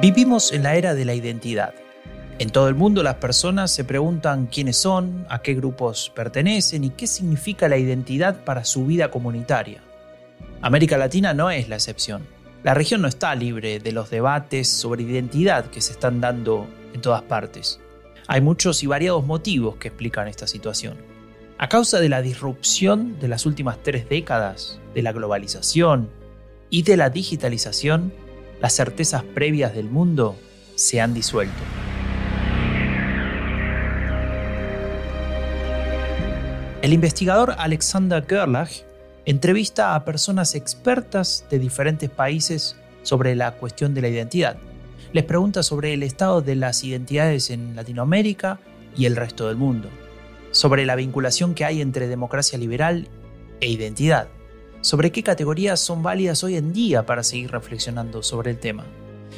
Vivimos en la era de la identidad. En todo el mundo las personas se preguntan quiénes son, a qué grupos pertenecen y qué significa la identidad para su vida comunitaria. América Latina no es la excepción. La región no está libre de los debates sobre identidad que se están dando en todas partes. Hay muchos y variados motivos que explican esta situación. A causa de la disrupción de las últimas tres décadas, de la globalización y de la digitalización, las certezas previas del mundo se han disuelto. El investigador Alexander Gerlach entrevista a personas expertas de diferentes países sobre la cuestión de la identidad. Les pregunta sobre el estado de las identidades en Latinoamérica y el resto del mundo, sobre la vinculación que hay entre democracia liberal e identidad, sobre qué categorías son válidas hoy en día para seguir reflexionando sobre el tema.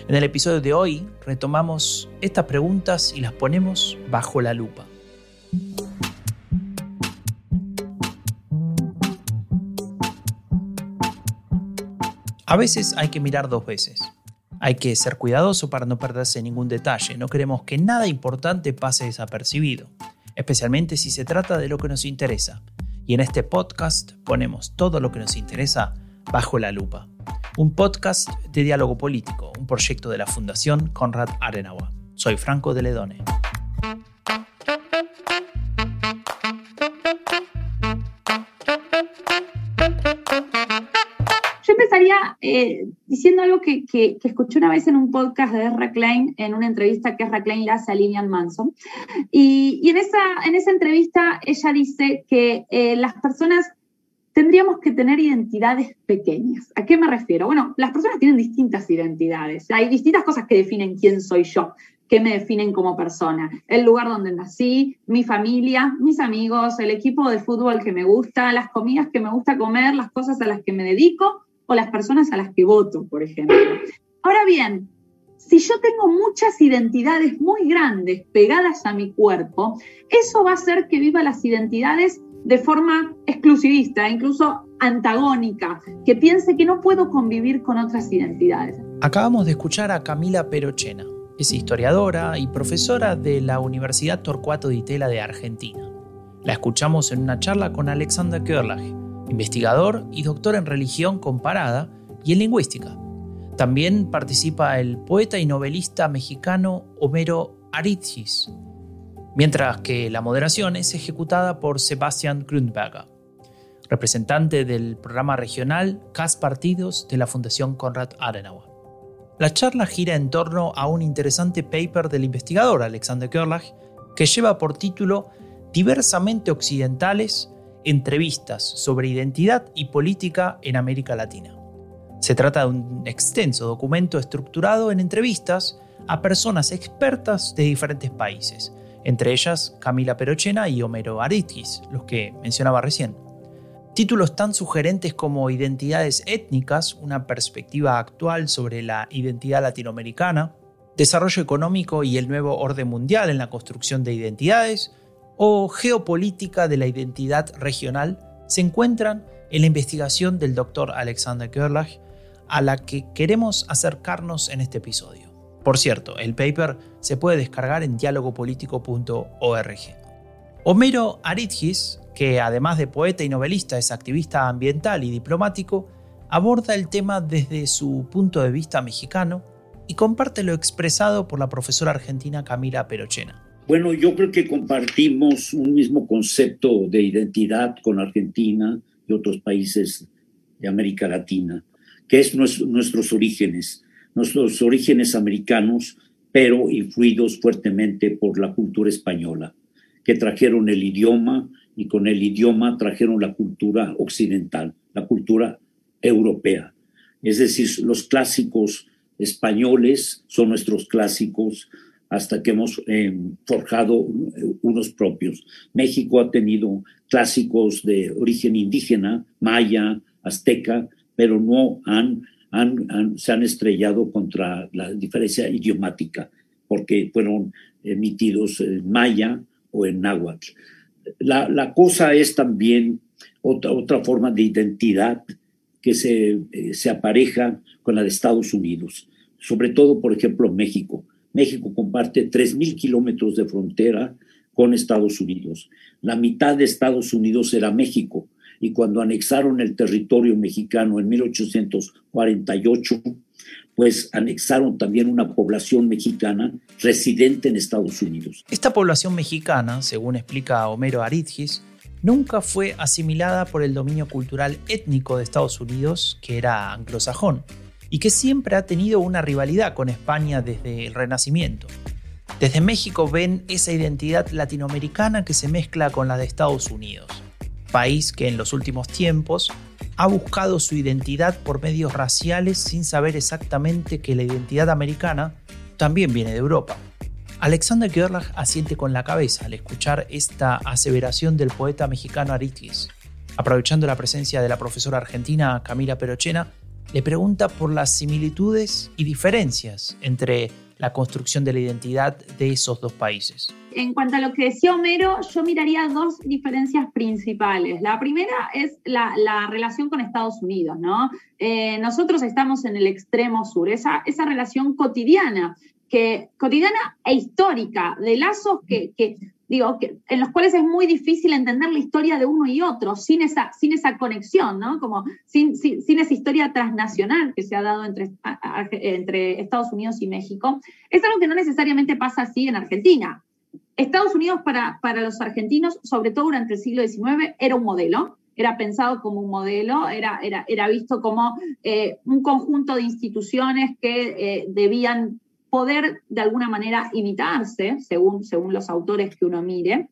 En el episodio de hoy retomamos estas preguntas y las ponemos bajo la lupa. A veces hay que mirar dos veces. Hay que ser cuidadoso para no perderse ningún detalle. No queremos que nada importante pase desapercibido, especialmente si se trata de lo que nos interesa, y en este podcast ponemos todo lo que nos interesa bajo la lupa. Un podcast de diálogo político, un proyecto de la Fundación Conrad Adenauer. Soy Franco de Ledone. Eh, diciendo algo que, escuché una vez en un podcast de Ezra Klein, en una entrevista que Ezra Klein le hace a Lillian Manson. Y, en, esa, en esa entrevista ella dice que eh, las personas tendríamos que tener identidades pequeñas. ¿A qué me refiero? Bueno, las personas tienen distintas identidades. Hay distintas cosas que definen quién soy yo, que me definen como persona. El lugar donde nací, mi familia, mis amigos, el equipo de fútbol que me gusta, las comidas que me gusta comer, las cosas a las que me dedico o las personas a las que voto, por ejemplo. Ahora bien, si yo tengo muchas identidades muy grandes pegadas a mi cuerpo, eso va a hacer que viva las identidades de forma exclusivista, incluso antagónica, que piense que no puedo convivir con otras identidades. Acabamos de escuchar a Camila Perochena. Es historiadora y profesora de la Universidad Torcuato Di Tella de Argentina. La escuchamos en una charla con Alexander Körlach, investigador y doctor en religión comparada y en lingüística. También participa el poeta y novelista mexicano Homero Arizis, mientras que la moderación es ejecutada por Sebastian Grundberger, representante del programa regional CAS Partidos de la Fundación Konrad Adenauer. La charla gira en torno a un interesante paper del investigador Alexander Gerlach que lleva por título Diversamente Occidentales, entrevistas sobre identidad y política en América Latina. Se trata de un extenso documento estructurado en entrevistas a personas expertas de diferentes países, entre ellas Camila Perochena y Homero Aritis, los que mencionaba recién. Títulos tan sugerentes como Identidades étnicas, una perspectiva actual sobre la identidad latinoamericana, Desarrollo económico y el nuevo orden mundial en la construcción de identidades, o geopolítica de la identidad regional se encuentran en la investigación del doctor Alexander Gerlach, a la que queremos acercarnos en este episodio. Por cierto, el paper se puede descargar en dialogopolitico.org. Homero Aridgis, que además de poeta y novelista es activista ambiental y diplomático, aborda el tema desde su punto de vista mexicano y comparte lo expresado por la profesora argentina Camila Perochena. Bueno, yo creo que compartimos un mismo concepto de identidad con Argentina y otros países de América Latina, que es nuestros orígenes, nuestros orígenes americanos, pero influidos fuertemente por la cultura española, que trajeron el idioma y con el idioma trajeron la cultura occidental, la cultura europea. Es decir, los clásicos españoles son nuestros clásicos, hasta que hemos eh, forjado unos propios. México ha tenido clásicos de origen indígena, maya, azteca, pero no han, se han estrellado contra la diferencia idiomática, porque fueron emitidos en maya o en náhuatl. La, la cosa es también otra, otra forma de identidad que se, eh, se apareja con la de Estados Unidos sobre todo, por ejemplo, México. México comparte 3.000 kilómetros de frontera con Estados Unidos. La mitad de Estados Unidos era México y cuando anexaron el territorio mexicano en 1848, pues anexaron también una población mexicana residente en Estados Unidos. Esta población mexicana, según explica Homero Aridgis, nunca fue asimilada por el dominio cultural étnico de Estados Unidos, que era anglosajón, y que siempre ha tenido una rivalidad con España desde el Renacimiento. Desde México ven esa identidad latinoamericana que se mezcla con la de Estados Unidos, país que en los últimos tiempos ha buscado su identidad por medios raciales sin saber exactamente que la identidad americana también viene de Europa. Alexander Gerlach asiente con la cabeza al escuchar esta aseveración del poeta mexicano Aritis. Aprovechando la presencia de la profesora argentina Camila Perochena, le pregunta por las similitudes y diferencias entre la construcción de la identidad de esos dos países. En cuanto a lo que decía Homero, yo miraría dos diferencias principales. La primera es la, relación con Estados Unidos, ¿no? Eh, nosotros estamos en el extremo sur, esa, relación cotidiana, que, cotidiana e histórica, de lazos que digo, que, en los cuales es muy difícil entender la historia de uno y otro sin esa, sin esa conexión, ¿no? Como sin, sin, esa historia transnacional que se ha dado entre, entre Estados Unidos y México. Es algo que no necesariamente pasa así en Argentina. Estados Unidos para, para los argentinos, sobre todo durante el siglo XIX, era un modelo, era pensado como un modelo, era, era, era visto como eh, un conjunto de instituciones que eh, debían poder de alguna manera imitarse, según, según los autores que uno mire.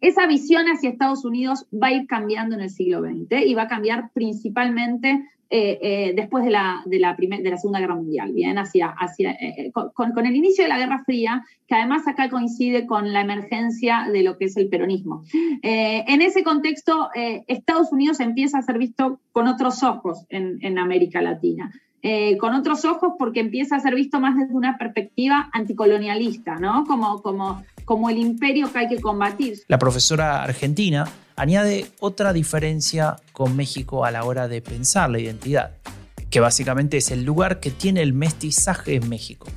Esa visión hacia Estados Unidos va a ir cambiando en el siglo XX y va a cambiar principalmente eh, eh, después de la, de, la de la Segunda Guerra Mundial, bien, hacia, hacia, eh, con, el inicio de la Guerra Fría, que además acá coincide con la emergencia de lo que es el peronismo. en ese contexto, Estados Unidos empieza a ser visto con otros ojos en América Latina. Eh, con otros ojos porque empieza a ser visto más desde una perspectiva anticolonialista, ¿no? Como, como, como el imperio que hay que combatir. La profesora argentina añade otra diferencia con México a la hora de pensar la identidad, que básicamente es el lugar que tiene el mestizaje en México.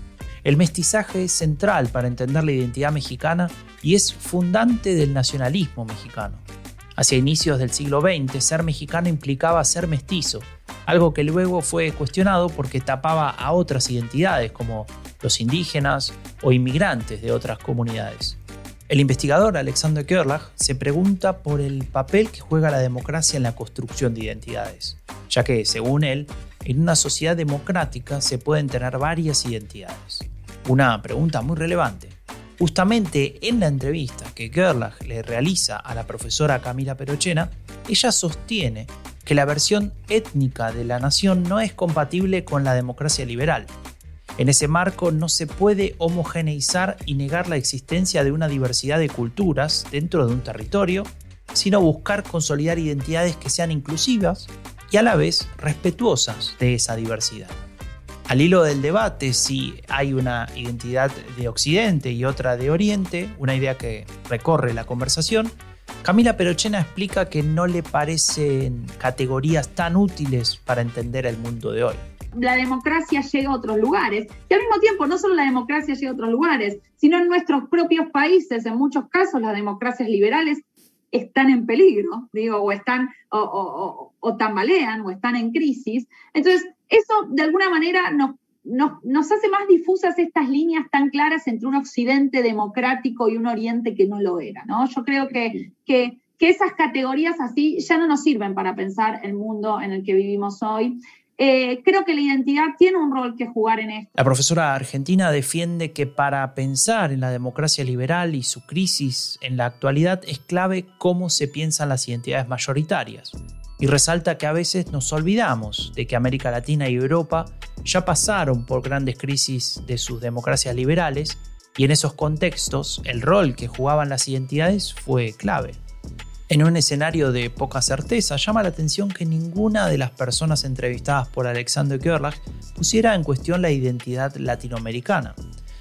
El mestizaje es central para entender la identidad mexicana y es fundante del nacionalismo mexicano. Hacia inicios del siglo XX, ser mexicano implicaba ser mestizo, algo que luego fue cuestionado porque tapaba a otras identidades como los indígenas o inmigrantes de otras comunidades. El investigador Alexander Gerlach se pregunta por el papel que juega la democracia en la construcción de identidades, ya que, según él, en una sociedad democrática se pueden tener varias identidades. Una pregunta muy relevante. Justamente en la entrevista que Gerlach le realiza a la profesora Camila Perochena, ella sostiene que la versión étnica de la nación no es compatible con la democracia liberal. En ese marco no se puede homogeneizar y negar la existencia de una diversidad de culturas dentro de un territorio, sino buscar consolidar identidades que sean inclusivas y a la vez respetuosas de esa diversidad. Al hilo del debate si hay una identidad de Occidente y otra de Oriente, una idea que recorre la conversación, Camila Perochena explica que no le parecen categorías tan útiles para entender el mundo de hoy. La democracia llega a otros lugares y al mismo tiempo no solo la democracia llega a otros lugares, sino en nuestros propios países, en muchos casos las democracias liberales están en peligro, digo, o están o, o tambalean o están en crisis. Entonces, eso de alguna manera nos nos, hace más difusas estas líneas tan claras entre un occidente democrático y un oriente que no lo era, ¿no? Yo creo que, que, esas categorías así ya no nos sirven para pensar el mundo en el que vivimos hoy. Eh, creo que la identidad tiene un rol que jugar en esto. La profesora argentina defiende que para pensar en la democracia liberal y su crisis en la actualidad es clave cómo se piensan las identidades mayoritarias y resalta que a veces nos olvidamos de que América Latina y Europa ya pasaron por grandes crisis de sus democracias liberales y en esos contextos el rol que jugaban las identidades fue clave. En un escenario de poca certeza, llama la atención que ninguna de las personas entrevistadas por Alexander Gerlach pusiera en cuestión la identidad latinoamericana.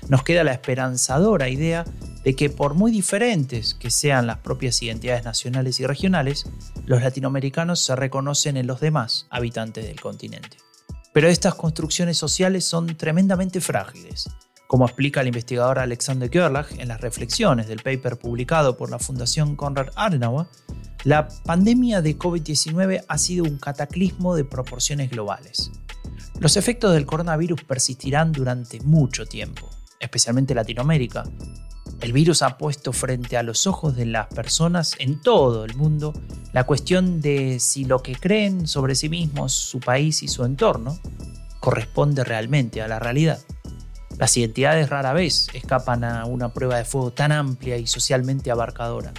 Nos queda la esperanzadora idea de que por muy diferentes que sean las propias identidades nacionales y regionales, los latinoamericanos se reconocen en los demás habitantes del continente. Pero estas construcciones sociales son tremendamente frágiles. Como explica el investigador Alexander Gerlach en las reflexiones del paper publicado por la Fundación Konrad Adenauer, la pandemia de COVID-19 ha sido un cataclismo de proporciones globales. Los efectos del coronavirus persistirán durante mucho tiempo, especialmente en Latinoamérica. El virus ha puesto frente a los ojos de las personas en todo el mundo la cuestión de si lo que creen sobre sí mismos, su país y su entorno corresponde realmente a la realidad. Las identidades rara vez escapan a una prueba de fuego tan amplia y socialmente abarcadora.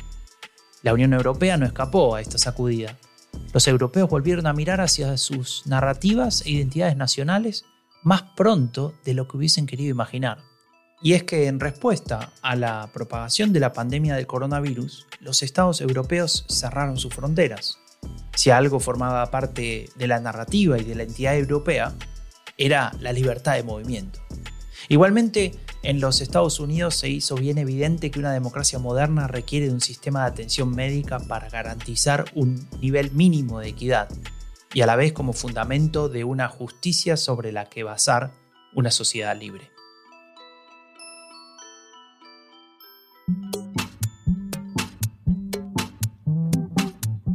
La Unión Europea no escapó a esta sacudida los europeos volvieron a mirar hacia sus narrativas e identidades nacionales más pronto de lo que hubiesen querido imaginar. Y es que en respuesta a la propagación de la pandemia del coronavirus, los estados europeos cerraron sus fronteras. Si algo formaba parte de la narrativa y de la entidad europea, era la libertad de movimiento. Igualmente, en los Estados Unidos se hizo bien evidente que una democracia moderna requiere de un sistema de atención médica para garantizar un nivel mínimo de equidad y a la vez como fundamento de una justicia sobre la que basar una sociedad libre.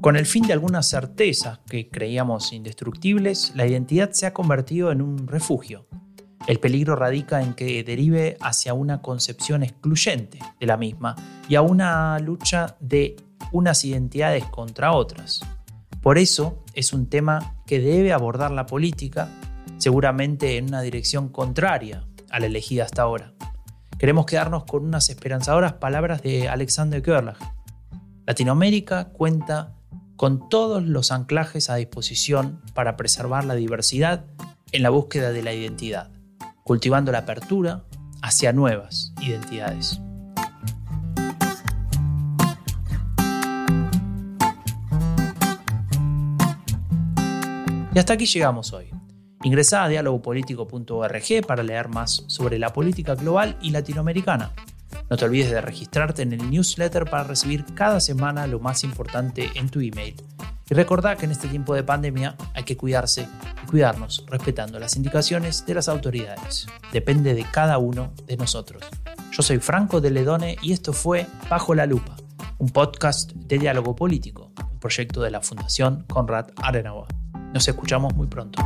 Con el fin de algunas certezas que creíamos indestructibles, la identidad se ha convertido en un refugio, el peligro radica en que derive hacia una concepción excluyente de la misma y a una lucha de unas identidades contra otras. Por eso es un tema que debe abordar la política, seguramente en una dirección contraria a la elegida hasta ahora. Queremos quedarnos con unas esperanzadoras palabras de Alexander Gerlach. Latinoamérica cuenta con todos los anclajes a disposición para preservar la diversidad en la búsqueda de la identidad cultivando la apertura hacia nuevas identidades. Y hasta aquí llegamos hoy. Ingresá a dialogopolitico.org para leer más sobre la política global y latinoamericana. No te olvides de registrarte en el newsletter para recibir cada semana lo más importante en tu email. Y recordá que en este tiempo de pandemia hay que cuidarse cuidarnos respetando las indicaciones de las autoridades. Depende de cada uno de nosotros. Yo soy Franco de Ledone y esto fue Bajo la Lupa, un podcast de diálogo político, un proyecto de la Fundación Conrad Adenauer. Nos escuchamos muy pronto.